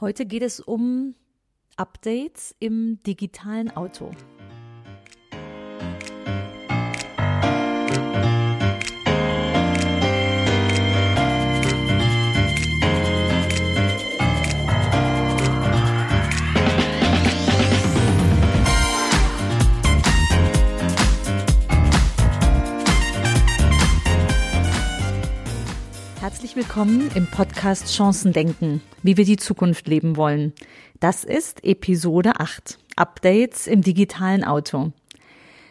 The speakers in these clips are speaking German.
Heute geht es um Updates im digitalen Auto. Herzlich willkommen im Podcast Chancen denken, wie wir die Zukunft leben wollen. Das ist Episode 8, Updates im digitalen Auto.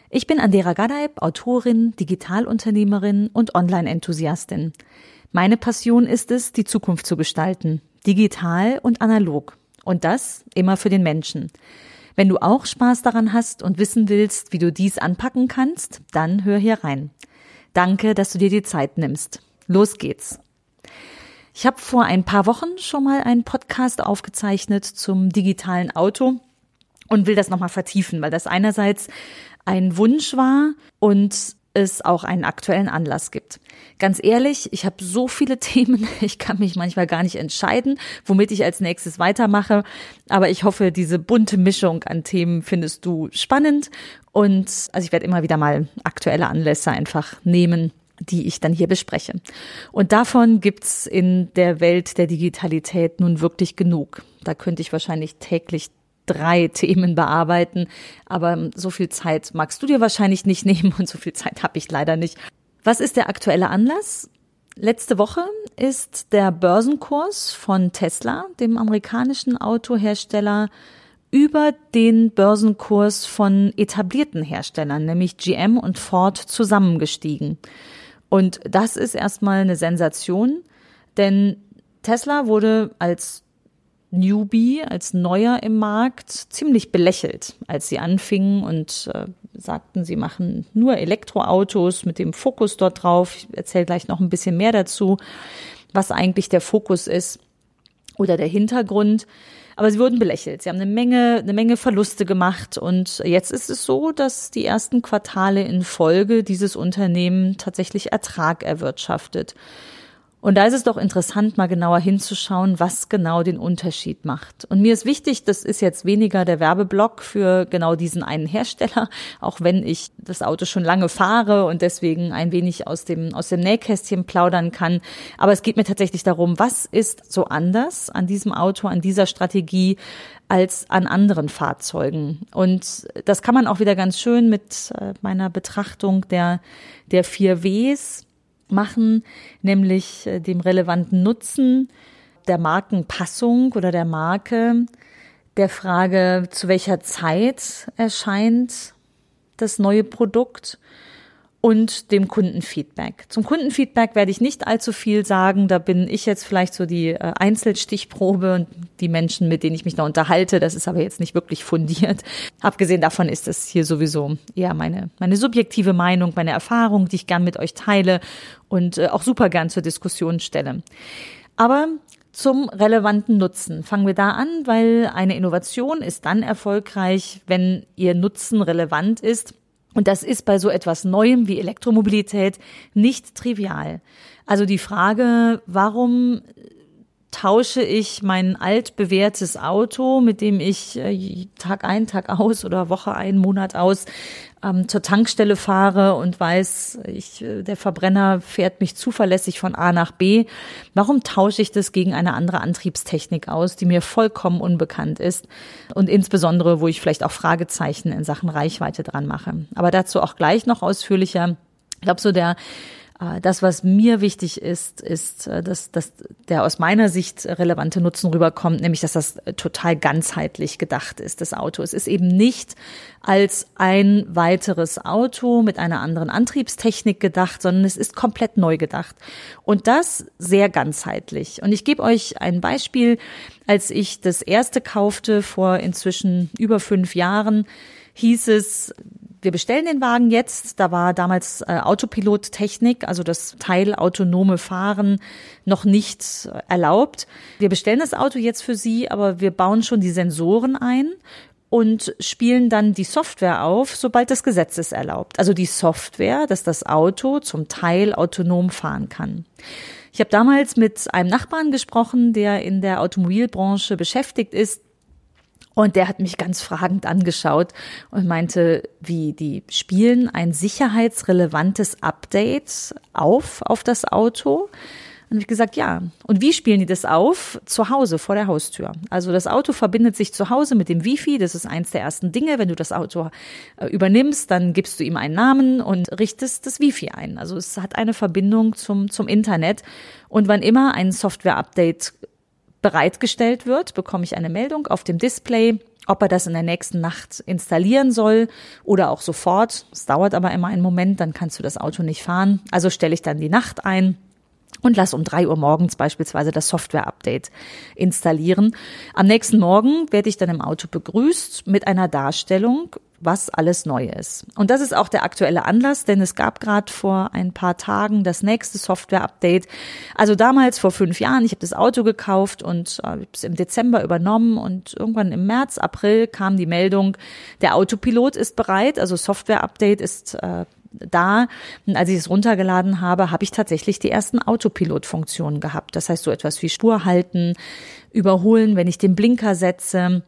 Ich bin Andera Gadeib, Autorin, Digitalunternehmerin und Online-Enthusiastin. Meine Passion ist es, die Zukunft zu gestalten, digital und analog. Und das immer für den Menschen. Wenn du auch Spaß daran hast und wissen willst, wie du dies anpacken kannst, dann hör hier rein. Danke, dass du dir die Zeit nimmst. Los geht's. Ich habe vor ein paar Wochen schon mal einen Podcast aufgezeichnet zum digitalen Auto und will das nochmal vertiefen, weil das einerseits ein Wunsch war und es auch einen aktuellen Anlass gibt. Ganz ehrlich, ich habe so viele Themen, ich kann mich manchmal gar nicht entscheiden, womit ich als nächstes weitermache. Aber ich hoffe, diese bunte Mischung an Themen findest du spannend. Und also ich werde immer wieder mal aktuelle Anlässe einfach nehmen die ich dann hier bespreche. Und davon gibt's in der Welt der Digitalität nun wirklich genug. Da könnte ich wahrscheinlich täglich drei Themen bearbeiten, aber so viel Zeit magst du dir wahrscheinlich nicht nehmen und so viel Zeit habe ich leider nicht. Was ist der aktuelle Anlass? Letzte Woche ist der Börsenkurs von Tesla, dem amerikanischen Autohersteller, über den Börsenkurs von etablierten Herstellern, nämlich GM und Ford, zusammengestiegen. Und das ist erstmal eine Sensation, denn Tesla wurde als Newbie, als Neuer im Markt ziemlich belächelt, als sie anfingen und äh, sagten, sie machen nur Elektroautos mit dem Fokus dort drauf. Ich erzähle gleich noch ein bisschen mehr dazu, was eigentlich der Fokus ist oder der Hintergrund. Aber sie wurden belächelt. Sie haben eine Menge, eine Menge Verluste gemacht. Und jetzt ist es so, dass die ersten Quartale in Folge dieses Unternehmen tatsächlich Ertrag erwirtschaftet. Und da ist es doch interessant, mal genauer hinzuschauen, was genau den Unterschied macht. Und mir ist wichtig, das ist jetzt weniger der Werbeblock für genau diesen einen Hersteller, auch wenn ich das Auto schon lange fahre und deswegen ein wenig aus dem, aus dem Nähkästchen plaudern kann. Aber es geht mir tatsächlich darum, was ist so anders an diesem Auto, an dieser Strategie, als an anderen Fahrzeugen. Und das kann man auch wieder ganz schön mit äh, meiner Betrachtung der, der vier Ws machen, nämlich äh, dem relevanten Nutzen, der Markenpassung oder der Marke, der Frage, zu welcher Zeit erscheint das neue Produkt und dem Kundenfeedback. Zum Kundenfeedback werde ich nicht allzu viel sagen. Da bin ich jetzt vielleicht so die äh, Einzelstichprobe und die Menschen, mit denen ich mich da unterhalte. Das ist aber jetzt nicht wirklich fundiert. Abgesehen davon ist das hier sowieso eher meine, meine subjektive Meinung, meine Erfahrung, die ich gern mit euch teile und äh, auch super gern zur Diskussion stelle. Aber zum relevanten Nutzen. Fangen wir da an, weil eine Innovation ist dann erfolgreich, wenn ihr Nutzen relevant ist und das ist bei so etwas Neuem wie Elektromobilität nicht trivial. Also die Frage, warum tausche ich mein altbewährtes Auto, mit dem ich äh, Tag ein, Tag aus oder Woche ein, Monat aus ähm, zur Tankstelle fahre und weiß, ich, äh, der Verbrenner fährt mich zuverlässig von A nach B. Warum tausche ich das gegen eine andere Antriebstechnik aus, die mir vollkommen unbekannt ist und insbesondere, wo ich vielleicht auch Fragezeichen in Sachen Reichweite dran mache. Aber dazu auch gleich noch ausführlicher. Ich glaube, so der das, was mir wichtig ist, ist, äh, dass, dass der aus meiner Sicht relevante Nutzen rüberkommt, nämlich dass das total ganzheitlich gedacht ist, das Auto. Es ist eben nicht als ein weiteres Auto mit einer anderen Antriebstechnik gedacht, sondern es ist komplett neu gedacht. Und das sehr ganzheitlich. Und ich gebe euch ein Beispiel. Als ich das erste kaufte vor inzwischen über fünf Jahren, hieß es, wir bestellen den Wagen jetzt. Da war damals äh, Autopilot-Technik, also das teilautonome Fahren, noch nicht erlaubt. Wir bestellen das Auto jetzt für Sie, aber wir bauen schon die Sensoren ein und spielen dann die Software auf, sobald das Gesetz es erlaubt. Also die Software, dass das Auto zum Teil autonom fahren kann. Ich habe damals mit einem Nachbarn gesprochen, der in der Automobilbranche beschäftigt ist. Und der hat mich ganz fragend angeschaut und meinte, wie die spielen ein sicherheitsrelevantes Update auf auf das Auto. Und ich gesagt, ja. Und wie spielen die das auf? Zu Hause, vor der Haustür. Also das Auto verbindet sich zu Hause mit dem Wifi. Das ist eins der ersten Dinge. Wenn du das Auto äh, übernimmst, dann gibst du ihm einen Namen und richtest das Wifi ein. Also es hat eine Verbindung zum, zum Internet. Und wann immer ein Software-Update bereitgestellt wird, bekomme ich eine Meldung auf dem Display, ob er das in der nächsten Nacht installieren soll oder auch sofort. Es dauert aber immer einen Moment, dann kannst du das Auto nicht fahren. Also stelle ich dann die Nacht ein und lass um drei Uhr morgens beispielsweise das Software-Update installieren. Am nächsten Morgen werde ich dann im Auto begrüßt mit einer Darstellung, was alles neu ist. Und das ist auch der aktuelle Anlass, denn es gab gerade vor ein paar Tagen das nächste Software-Update. Also damals vor fünf Jahren, ich habe das Auto gekauft und äh, es im Dezember übernommen und irgendwann im März, April kam die Meldung, der Autopilot ist bereit, also Software-Update ist äh, da, als ich es runtergeladen habe, habe ich tatsächlich die ersten Autopilot-Funktionen gehabt. Das heißt so etwas wie Spur halten, überholen, wenn ich den Blinker setze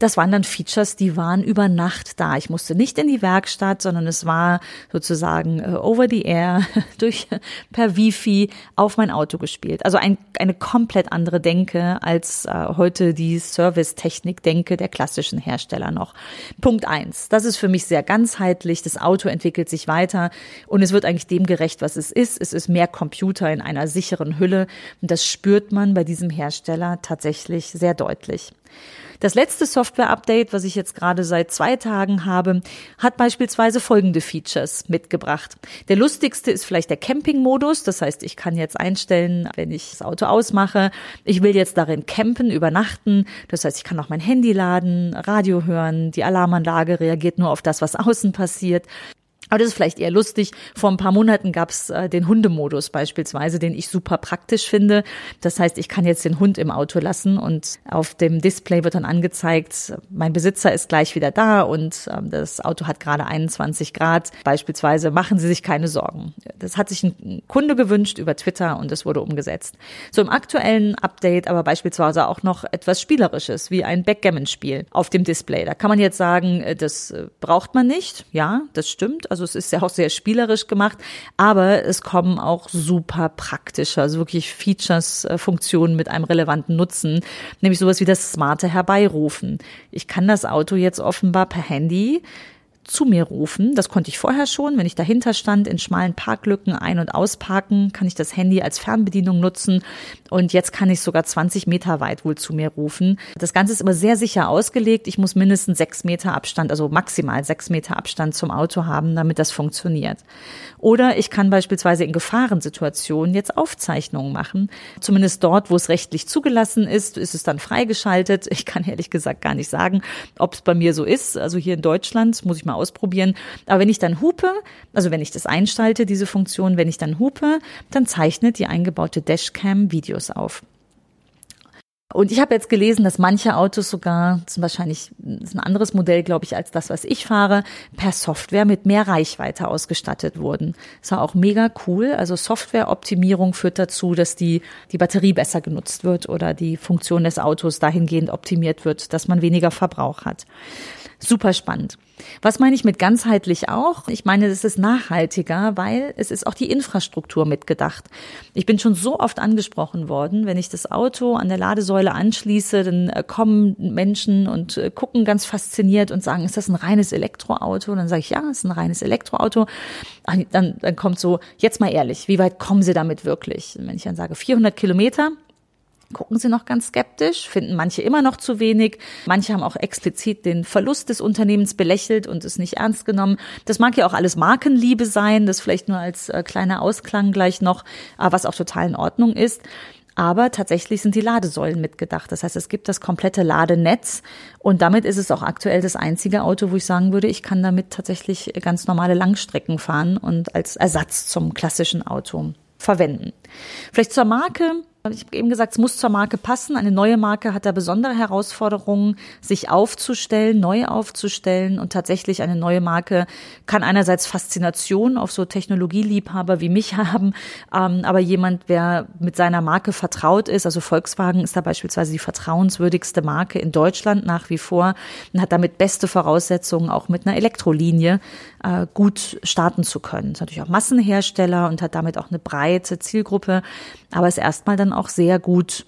das waren dann Features, die waren über Nacht da. Ich musste nicht in die Werkstatt, sondern es war sozusagen uh, over the air durch per Wifi auf mein Auto gespielt. Also ein, eine komplett andere Denke als uh, heute die Service-Technik-Denke der klassischen Hersteller noch. Punkt eins. Das ist für mich sehr ganzheitlich. Das Auto entwickelt sich weiter und es wird eigentlich dem gerecht, was es ist. Es ist mehr Computer in einer sicheren Hülle und das spürt man bei diesem Hersteller tatsächlich sehr deutlich. Das letzte Software-Update, was ich jetzt gerade seit zwei Tagen habe, hat beispielsweise folgende Features mitgebracht. Der lustigste ist vielleicht der Camping-Modus. Das heißt, ich kann jetzt einstellen, wenn ich das Auto ausmache, ich will jetzt darin campen, übernachten. Das heißt, ich kann auch mein Handy laden, Radio hören, die Alarmanlage reagiert nur auf das, was außen passiert. Aber das ist vielleicht eher lustig. Vor ein paar Monaten gab es äh, den Hundemodus beispielsweise, den ich super praktisch finde. Das heißt, ich kann jetzt den Hund im Auto lassen und auf dem Display wird dann angezeigt, mein Besitzer ist gleich wieder da und äh, das Auto hat gerade 21 Grad. Beispielsweise machen Sie sich keine Sorgen. Das hat sich ein Kunde gewünscht über Twitter und es wurde umgesetzt. So im aktuellen Update aber beispielsweise auch noch etwas Spielerisches, wie ein Backgammon-Spiel auf dem Display. Da kann man jetzt sagen, äh, das äh, braucht man nicht. Ja, das stimmt. Also es ist ja auch sehr spielerisch gemacht, aber es kommen auch super praktische, also wirklich Features, äh, Funktionen mit einem relevanten Nutzen, nämlich sowas wie das smarte Herbeirufen. Ich kann das Auto jetzt offenbar per Handy zu mir rufen. Das konnte ich vorher schon. Wenn ich dahinter stand, in schmalen Parklücken ein- und ausparken, kann ich das Handy als Fernbedienung nutzen. Und jetzt kann ich sogar 20 Meter weit wohl zu mir rufen. Das Ganze ist immer sehr sicher ausgelegt. Ich muss mindestens sechs Meter Abstand, also maximal sechs Meter Abstand zum Auto haben, damit das funktioniert. Oder ich kann beispielsweise in Gefahrensituationen jetzt Aufzeichnungen machen. Zumindest dort, wo es rechtlich zugelassen ist, ist es dann freigeschaltet. Ich kann ehrlich gesagt gar nicht sagen, ob es bei mir so ist. Also hier in Deutschland muss ich mal ausprobieren. Aber wenn ich dann hupe, also wenn ich das einschalte, diese Funktion, wenn ich dann hupe, dann zeichnet die eingebaute Dashcam Videos auf. Und ich habe jetzt gelesen, dass manche Autos sogar, das ist wahrscheinlich ist ein anderes Modell, glaube ich, als das, was ich fahre, per Software mit mehr Reichweite ausgestattet wurden. Das war auch mega cool. Also Softwareoptimierung führt dazu, dass die, die Batterie besser genutzt wird oder die Funktion des Autos dahingehend optimiert wird, dass man weniger Verbrauch hat. Super spannend. Was meine ich mit ganzheitlich auch? Ich meine, es ist nachhaltiger, weil es ist auch die Infrastruktur mitgedacht. Ich bin schon so oft angesprochen worden, wenn ich das Auto an der Ladesäule anschließe, dann äh, kommen Menschen und äh, gucken ganz fasziniert und sagen, ist das ein reines Elektroauto? Und dann sage ich, ja, es ist ein reines Elektroauto. Dann, dann kommt so, jetzt mal ehrlich, wie weit kommen Sie damit wirklich? Und wenn ich dann sage 400 Kilometer, gucken sie noch ganz skeptisch, finden manche immer noch zu wenig. Manche haben auch explizit den Verlust des Unternehmens belächelt und es nicht ernst genommen. Das mag ja auch alles Markenliebe sein, das vielleicht nur als äh, kleiner Ausklang gleich noch, was auch total in Ordnung ist. Aber tatsächlich sind die Ladesäulen mitgedacht. Das heißt, es gibt das komplette Ladenetz und damit ist es auch aktuell das einzige Auto, wo ich sagen würde, ich kann damit tatsächlich ganz normale Langstrecken fahren und als Ersatz zum klassischen Auto verwenden. Vielleicht zur Marke Ich habe eben gesagt, es muss zur Marke passen. Eine neue Marke hat da besondere Herausforderungen, sich aufzustellen, neu aufzustellen. Und tatsächlich eine neue Marke kann einerseits Faszination auf so Technologieliebhaber wie mich haben, ähm, aber jemand, wer mit seiner Marke vertraut ist, also Volkswagen ist da beispielsweise die vertrauenswürdigste Marke in Deutschland nach wie vor und hat damit beste Voraussetzungen, auch mit einer Elektrolinie äh, gut starten zu können. Ist natürlich auch Massenhersteller und hat damit auch eine breite Zielgruppe, aber ist erstmal dann auch sehr gut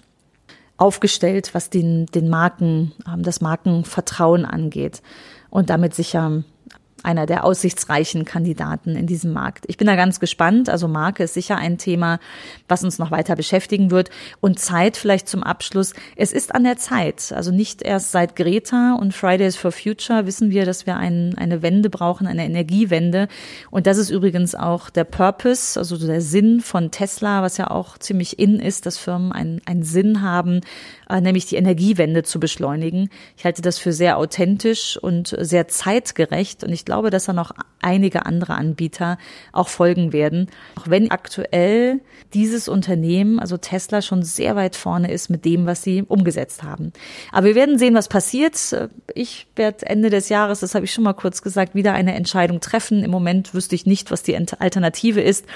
aufgestellt, was den, den Marken, ähm, das Markenvertrauen angeht und damit sicher einer der aussichtsreichen Kandidaten in diesem Markt. Ich bin da ganz gespannt. Also Marke ist sicher ein Thema, was uns noch weiter beschäftigen wird. Und Zeit vielleicht zum Abschluss. Es ist an der Zeit. Also nicht erst seit Greta und Fridays for Future wissen wir, dass wir ein, eine Wende brauchen, eine Energiewende. Und das ist übrigens auch der Purpose, also der Sinn von Tesla, was ja auch ziemlich in ist, dass Firmen einen, einen Sinn haben, äh, nämlich die Energiewende zu beschleunigen. Ich halte das für sehr authentisch und sehr zeitgerecht. Und ich glaube, dass da noch einige andere Anbieter auch folgen werden. Auch wenn aktuell dieses Unternehmen, also Tesla, schon sehr weit vorne ist mit dem, was sie umgesetzt haben. Aber wir werden sehen, was passiert. Ich werde Ende des Jahres, das habe ich schon mal kurz gesagt, wieder eine Entscheidung treffen. Im Moment wüsste ich nicht, was die Alternative ist.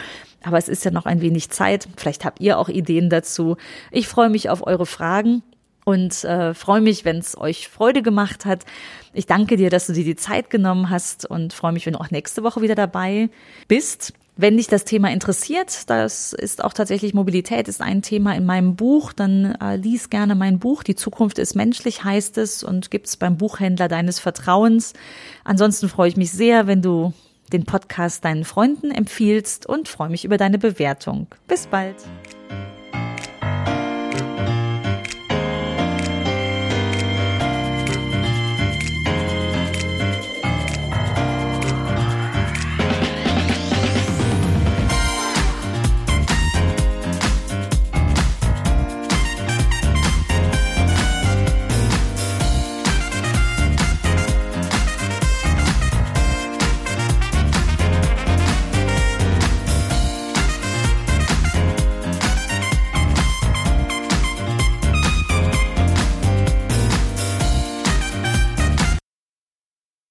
Aber es ist ja noch ein wenig Zeit. Vielleicht habt ihr auch Ideen dazu. Ich freue mich auf eure Fragen und äh, freue mich, wenn es euch Freude gemacht hat. Ich danke dir, dass du dir die Zeit genommen hast und freue mich, wenn du auch nächste Woche wieder dabei bist. Wenn dich das Thema interessiert, das ist auch tatsächlich Mobilität, ist ein Thema in meinem Buch, dann äh, lies gerne mein Buch. Die Zukunft ist menschlich, heißt es, und gibt's beim Buchhändler deines Vertrauens. Ansonsten freue ich mich sehr, wenn du den Podcast deinen Freunden empfiehlst und freue mich über deine Bewertung. Bis bald.